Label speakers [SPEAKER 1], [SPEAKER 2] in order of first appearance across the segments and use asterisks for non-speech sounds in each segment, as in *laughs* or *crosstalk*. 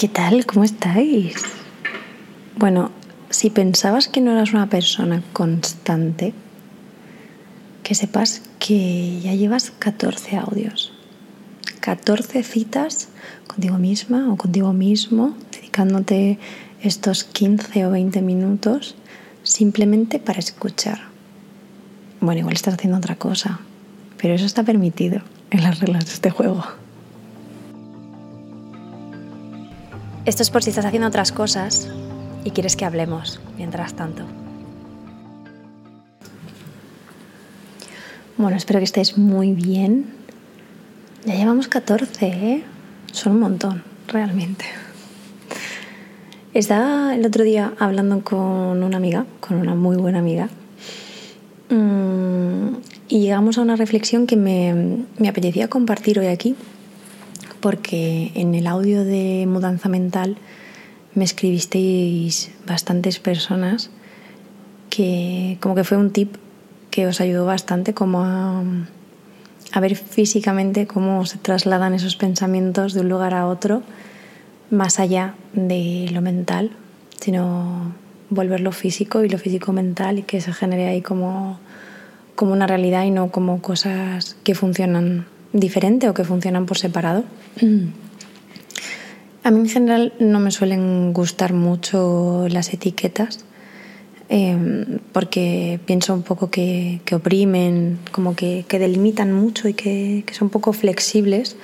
[SPEAKER 1] ¿Qué tal? ¿Cómo estáis? Bueno, si pensabas que no eras una persona constante, que sepas que ya llevas 14 audios, 14 citas contigo misma o contigo mismo, dedicándote estos 15 o 20 minutos simplemente para escuchar. Bueno, igual estás haciendo otra cosa, pero eso está permitido en las reglas de este juego. Esto es por si estás haciendo otras cosas y quieres que hablemos mientras tanto. Bueno, espero que estéis muy bien. Ya llevamos 14, ¿eh? Son un montón, realmente. Estaba el otro día hablando con una amiga, con una muy buena amiga, mm, y llegamos a una reflexión que me, me apetecía compartir hoy aquí, porque en el audio de Mudanza Mental me escribisteis bastantes personas que como que fue un tip que os ayudó bastante como a, a ver físicamente cómo se trasladan esos pensamientos de un lugar a otro más allá de lo mental, sino volverlo físico y lo físico mental y que se genere ahí como, como una realidad y no como cosas que funcionan diferente o que funcionan por separado. A mí en general no me suelen gustar mucho las etiquetas em, porque pienso un poco que, oprimen, como que, delimitan mucho y que, que son poco flexibles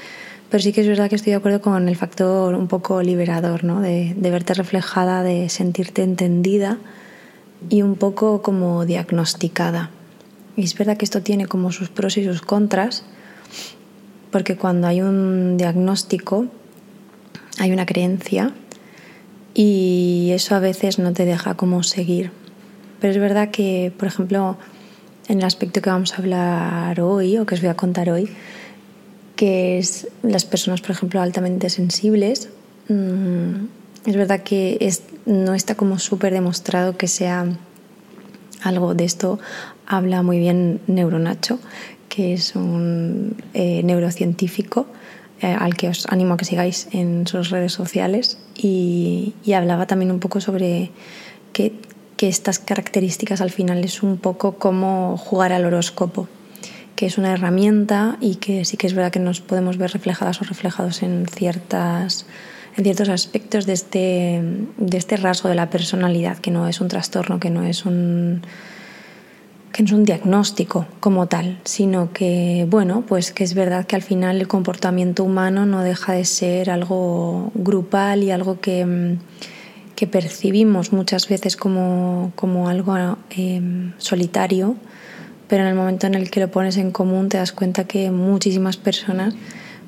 [SPEAKER 1] pero sí que es verdad que estoy de acuerdo con el factor un poco liberador, ¿no? de, verte reflejada, de sentirte entendida y un poco como diagnosticada. Y es verdad que esto tiene como sus pros y sus contras, porque cuando hay un diagnóstico hay una creencia y eso a veces no te deja como seguir. Pero es verdad que, por ejemplo, en el aspecto que vamos a hablar hoy o que os voy a contar hoy, que es las personas, por ejemplo, altamente sensibles. Mm, es verdad que es, no está como súper demostrado que sea algo de esto. Habla muy bien Neuronacho, que es un eh, neurocientífico eh, al que os animo a que sigáis en sus redes sociales y, hablaba también un poco sobre que, que estas características al final es un poco como jugar al horóscopo que es una herramienta y que sí que es verdad que nos podemos ver reflejadas o reflejados en, ciertas, en ciertos aspectos de este, de este rasgo de la personalidad, que no es un trastorno, que no es un que no es un diagnóstico como tal, sino que, bueno, pues que es verdad que al final el comportamiento humano no deja de ser algo grupal y algo que, que percibimos muchas veces como, como algo eh, solitario, pero en el momento en el que lo pones en común te das cuenta que muchísimas personas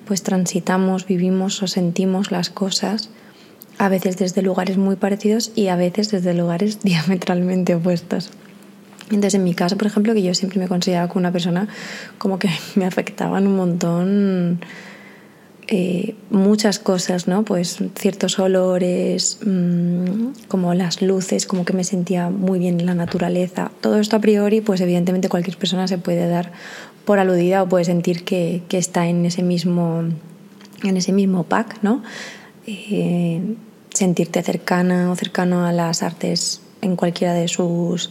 [SPEAKER 1] pues transitamos, vivimos o sentimos las cosas a veces desde lugares muy parecidos y a veces desde lugares *laughs* diametralmente opuestos. Entonces, en mi caso, por ejemplo, que yo siempre me consideraba como una persona como que *laughs* me afectaban un montón eh, muchas cosas, ¿no? Pues ciertos olores, mm, como las luces, como que me sentía muy bien en la naturaleza. Todo esto a priori, pues evidentemente cualquier persona se puede dar por aludida o puede sentir que, está en ese mismo, en ese mismo pack, ¿no? Eh, sentirte cercana o cercano a las artes en cualquiera de sus,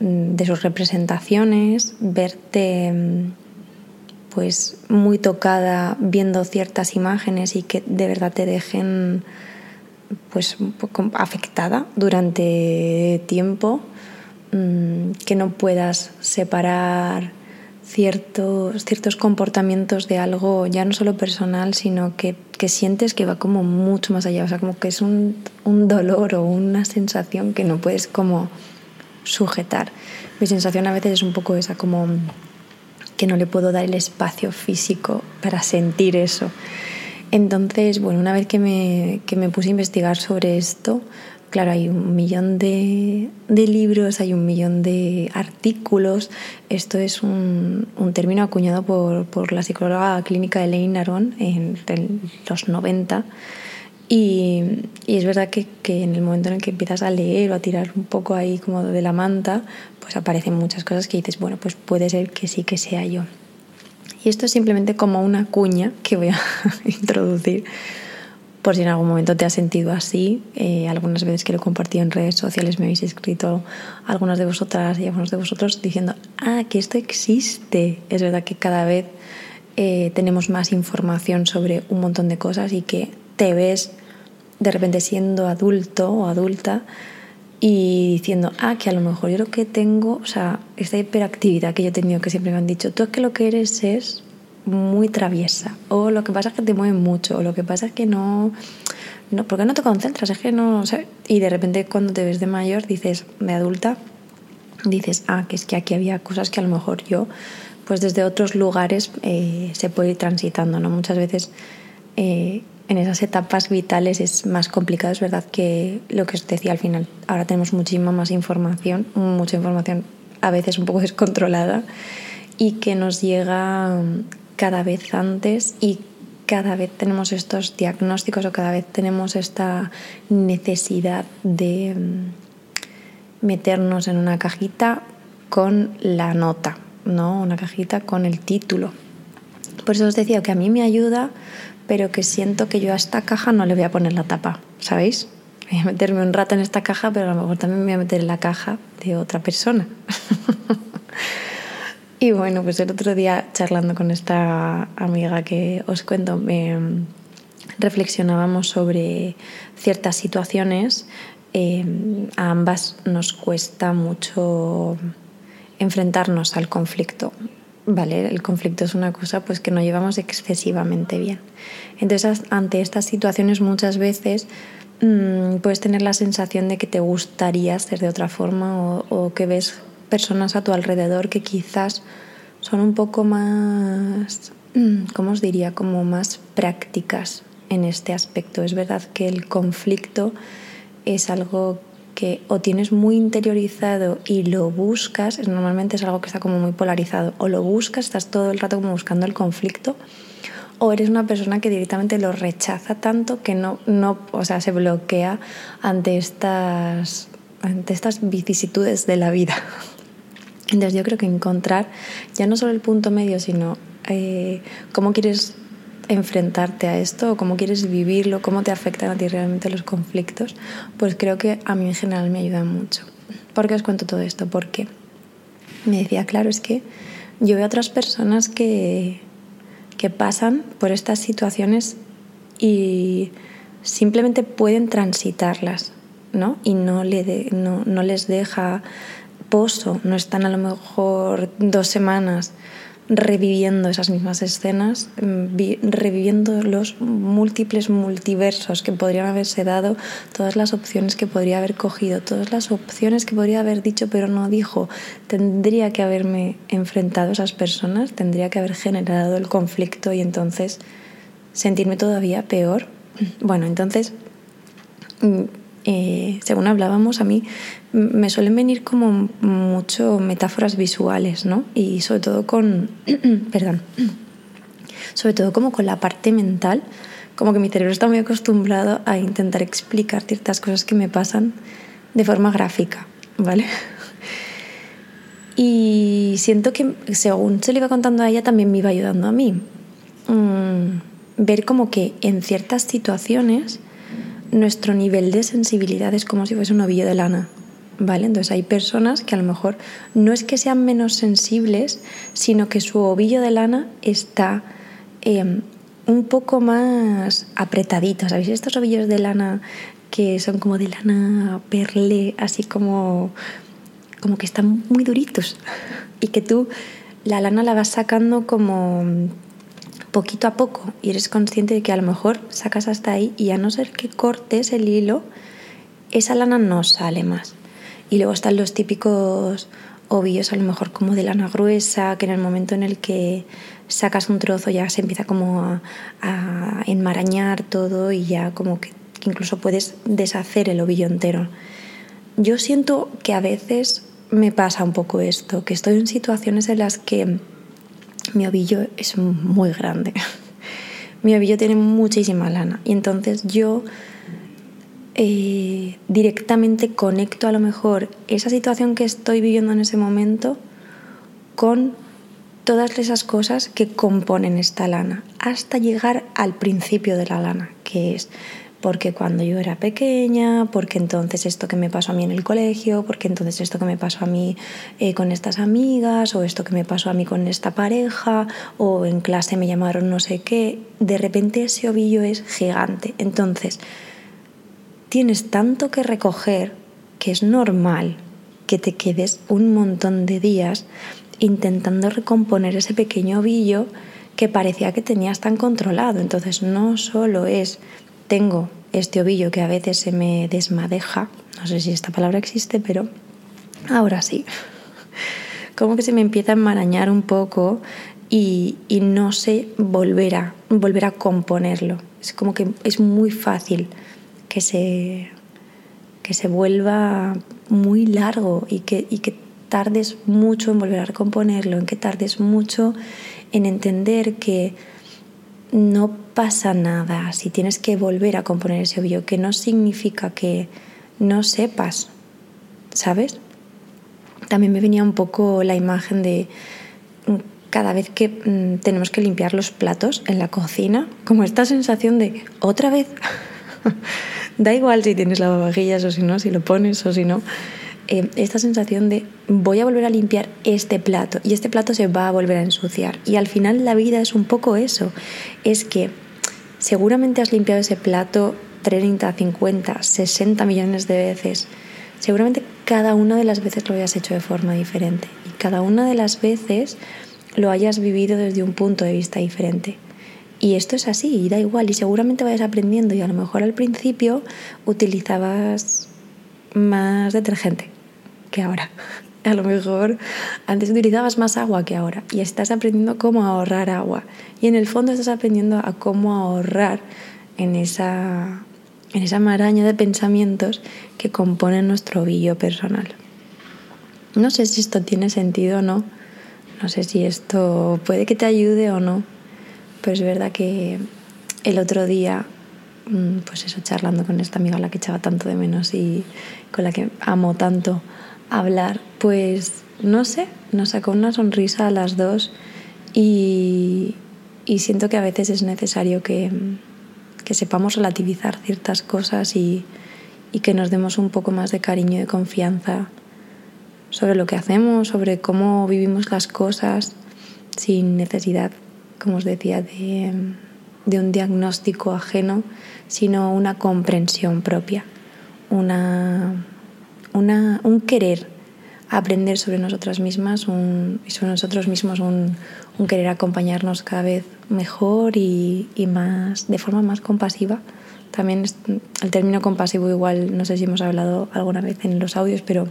[SPEAKER 1] de sus representaciones, verte mm, pues muy tocada viendo ciertas imágenes y que de verdad te dejen pues afectada durante tiempo, mm, que no puedas separar ciertos, ciertos comportamientos de algo ya no solo personal, sino que, que, sientes que va como mucho más allá, o sea, como que es un, un dolor o una sensación que no puedes como sujetar. Mi sensación a veces es un poco esa, como que no le puedo dar el espacio físico para sentir eso. Entonces, bueno, una vez que me, que me puse a investigar sobre esto, claro, hay un millón de, de, libros, hay un millón de artículos. Esto es un, un término acuñado por, por, la psicóloga clínica Elaine Aron en, en los 90 y, es verdad que, en el momento en el que empiezas a leer o a tirar un poco ahí como de la manta, pues aparecen muchas cosas que dices, bueno, pues puede ser que sí que sea yo. Y esto es simplemente como una cuña que voy a *laughs* introducir, por si en algún momento te has sentido así. Eh, algunas veces que lo he compartido en redes sociales me habéis escrito algunas de vosotras y algunos de vosotros diciendo, ah, que esto existe. Es verdad que cada vez eh, tenemos más información sobre un montón de cosas y que te ves de repente siendo adulto o adulta y diciendo, ah, que a lo mejor yo lo que tengo, o sea, esta hiperactividad que yo he tenido, que siempre me han dicho, tú es que lo que eres es muy traviesa, o lo que pasa es que te mueves mucho, o lo que pasa es que no, no ¿por qué no te concentras? Es que no, sé y de repente cuando te ves de mayor, dices, de adulta, dices, ah, que es que aquí había cosas que a lo mejor yo, pues desde otros lugares eh, se puede ir transitando, ¿no? Muchas veces eh, en esas etapas vitales es más complicado, es verdad que lo que os decía al final, ahora tenemos muchísima más información, mucha información a veces un poco *laughs* descontrolada y que nos llega cada vez antes y cada vez tenemos estos diagnósticos o cada vez tenemos esta necesidad de mm, meternos en una cajita con la nota, ¿no? Una cajita con el título. Por eso os decía que a mí me ayuda, pero que siento que yo a esta caja no le voy a poner la tapa, ¿sabéis? Voy a meterme un rato en esta caja, pero a lo mejor también me voy a meter en la caja de otra persona. *laughs* Y bueno, pues el otro día charlando con esta amiga que os cuento, me reflexionábamos sobre ciertas situaciones. Eh, a ambas nos cuesta mucho enfrentarnos al conflicto. ¿Vale? El conflicto es una cosa pues, que no llevamos excesivamente bien. Entonces, ante estas situaciones muchas veces mmm, puedes tener la sensación de que te gustaría ser de otra forma o, que ves personas a tu alrededor que quizás son un poco más, mm, ¿cómo os diría? Como más prácticas en este aspecto. Es verdad que el conflicto es algo que o tienes muy interiorizado y lo buscas, normalmente es algo que está como muy polarizado, o lo buscas, estás todo el rato como buscando el conflicto, o eres una persona que directamente lo rechaza tanto que no, no o sea, se bloquea ante estas, ante estas vicisitudes de la vida. Entonces yo creo que encontrar ya no solo el punto medio, sino eh, cómo quieres enfrentarte a esto, o cómo quieres vivirlo, cómo te afectan a ti realmente los conflictos, pues creo que a mí en general me ayuda mucho. ¿Por qué os cuento todo esto? Porque me decía, claro, es que yo veo a otras personas que, que pasan por estas situaciones y simplemente pueden transitarlas, ¿no? Y no, no les deja pozo, no están a lo mejor dos semanas reviviendo esas mismas escenas, mm, reviviendo los múltiples multiversos que podrían haberse dado, todas las opciones que podría haber cogido, todas las opciones que podría haber dicho pero no dijo. Tendría que haberme enfrentado a esas personas, tendría que haber generado el conflicto y entonces sentirme todavía peor. Bueno, entonces mm, eh, según hablábamos, a mí me suelen venir como mucho metáforas visuales, ¿no? Y sobre todo con, *clears throat* perdón, *clears throat* sobre todo como con la parte mental, como que mi cerebro está muy acostumbrado a intentar explicar ciertas cosas que me pasan de forma gráfica, ¿vale? *laughs* Y siento que según se le iba contando a ella, también me iba ayudando a mí. Mm, ver como que en ciertas situaciones nuestro nivel de sensibilidad es como si fuese un ovillo de lana. ¿Vale? Entonces hay personas que a lo mejor no es que sean menos sensibles, sino que su ovillo de lana está em, un poco más apretadito. ¿Sabéis estos ovillos de lana que son como de lana perle, así como, como que están muy duritos? *laughs* Y que tú la lana la vas sacando como poquito a poco y eres consciente de que a lo mejor sacas hasta ahí y a no ser que cortes el hilo, esa lana no sale más. Y luego están los típicos ovillos a lo mejor como de lana gruesa, que en el momento en el que sacas un trozo ya se empieza como a, enmarañar todo y ya como que incluso puedes deshacer el ovillo entero. Yo siento que a veces me pasa un poco esto, que estoy en situaciones en las que mi ovillo es muy grande. *laughs* mi ovillo tiene muchísima lana y entonces yo eh, directamente conecto a lo mejor esa situación que estoy viviendo en ese momento con todas esas cosas que componen esta lana, hasta llegar al principio de la lana, que es porque cuando yo era pequeña, porque entonces esto que me pasó a mí en el colegio, porque entonces esto que me pasó a mí eh, con estas amigas, o esto que me pasó a mí con esta pareja, o en clase me llamaron no sé qué, de repente ese ovillo es gigante. Entonces, tienes tanto que recoger que es normal que te quedes un montón de días intentando recomponer ese pequeño ovillo que parecía que tenías tan controlado. Entonces no solo es tengo este ovillo que a veces se me desmadeja, no sé si esta palabra existe, pero ahora sí. *laughs* Como que se me empieza a enmarañar un poco y, y no sé volver a, volver a componerlo. Es como que es muy fácil que se, que se vuelva muy largo y que, y que tardes mucho en volver a recomponerlo, en que tardes mucho en entender que no pasa nada si tienes que volver a componer ese ovillo, que no significa que no sepas, ¿sabes? También me venía un poco la imagen de mm, cada vez que mm, tenemos que limpiar los platos en la cocina, como esta sensación de otra vez. *laughs* da igual si tienes lavavajillas o si no, si lo pones o si no. Eh, esta sensación de voy a volver a limpiar este plato y este plato se va a volver a ensuciar. Y al final la vida es un poco eso, es que seguramente has limpiado ese plato 30, 50, 60 millones de veces. Seguramente cada una de las veces lo hayas hecho de forma diferente y cada una de las veces lo hayas vivido desde un punto de vista diferente. Y esto es así, y da igual, y seguramente vayas aprendiendo y a lo mejor al principio utilizabas más detergente que ahora. A lo mejor antes utilizabas más agua que ahora y estás aprendiendo cómo ahorrar agua. Y en el fondo estás aprendiendo a cómo ahorrar en esa, en esa maraña de pensamientos que componen nuestro ovillo personal. No sé si esto tiene sentido o no. No sé si esto puede que te ayude o no. Pero es verdad que el otro día mm, pues eso, charlando con esta amiga a la que echaba tanto de menos y con la que amo tanto hablar, pues no sé, nos sacó una sonrisa a las dos y, siento que a veces es necesario que, sepamos relativizar ciertas cosas y, y que nos demos un poco más de cariño y confianza sobre lo que hacemos, sobre cómo vivimos las cosas, sin necesidad, como os decía, de, de un diagnóstico ajeno, sino una comprensión propia, una un querer aprender sobre nosotras mismas y sobre nosotros mismos, un, querer acompañarnos cada vez mejor y, más, de forma más compasiva. También el término compasivo igual, no sé si hemos hablado alguna vez en los audios, pero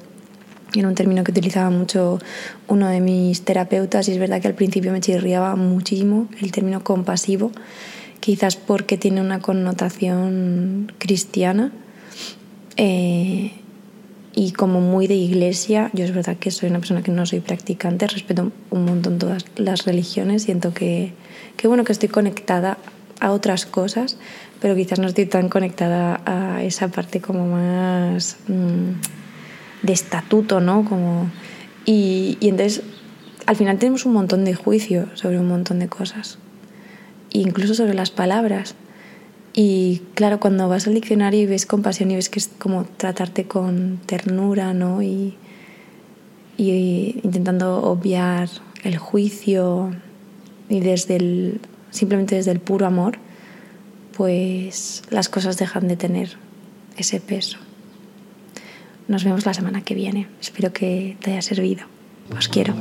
[SPEAKER 1] era un término que utilizaba mucho uno de mis terapeutas y es verdad que al principio me chirriaba muchísimo el término compasivo, quizás porque tiene una connotación cristiana. Eh, y como muy de iglesia, yo es verdad que soy una persona que no soy practicante, respeto un montón todas las religiones, siento que, que bueno que estoy conectada a otras cosas, pero quizás no estoy tan conectada a esa parte como más mm, de estatuto, ¿no? Como, y, y entonces al final tenemos un montón de juicio sobre un montón de cosas, incluso sobre las palabras. Y claro, cuando vas al diccionario y ves compasión y ves que es como tratarte con ternura, ¿no? Y, y intentando obviar el juicio y desde el, simplemente desde el puro amor, pues las cosas dejan de tener ese peso. Nos vemos la semana que viene. Espero que te haya servido. Os quiero.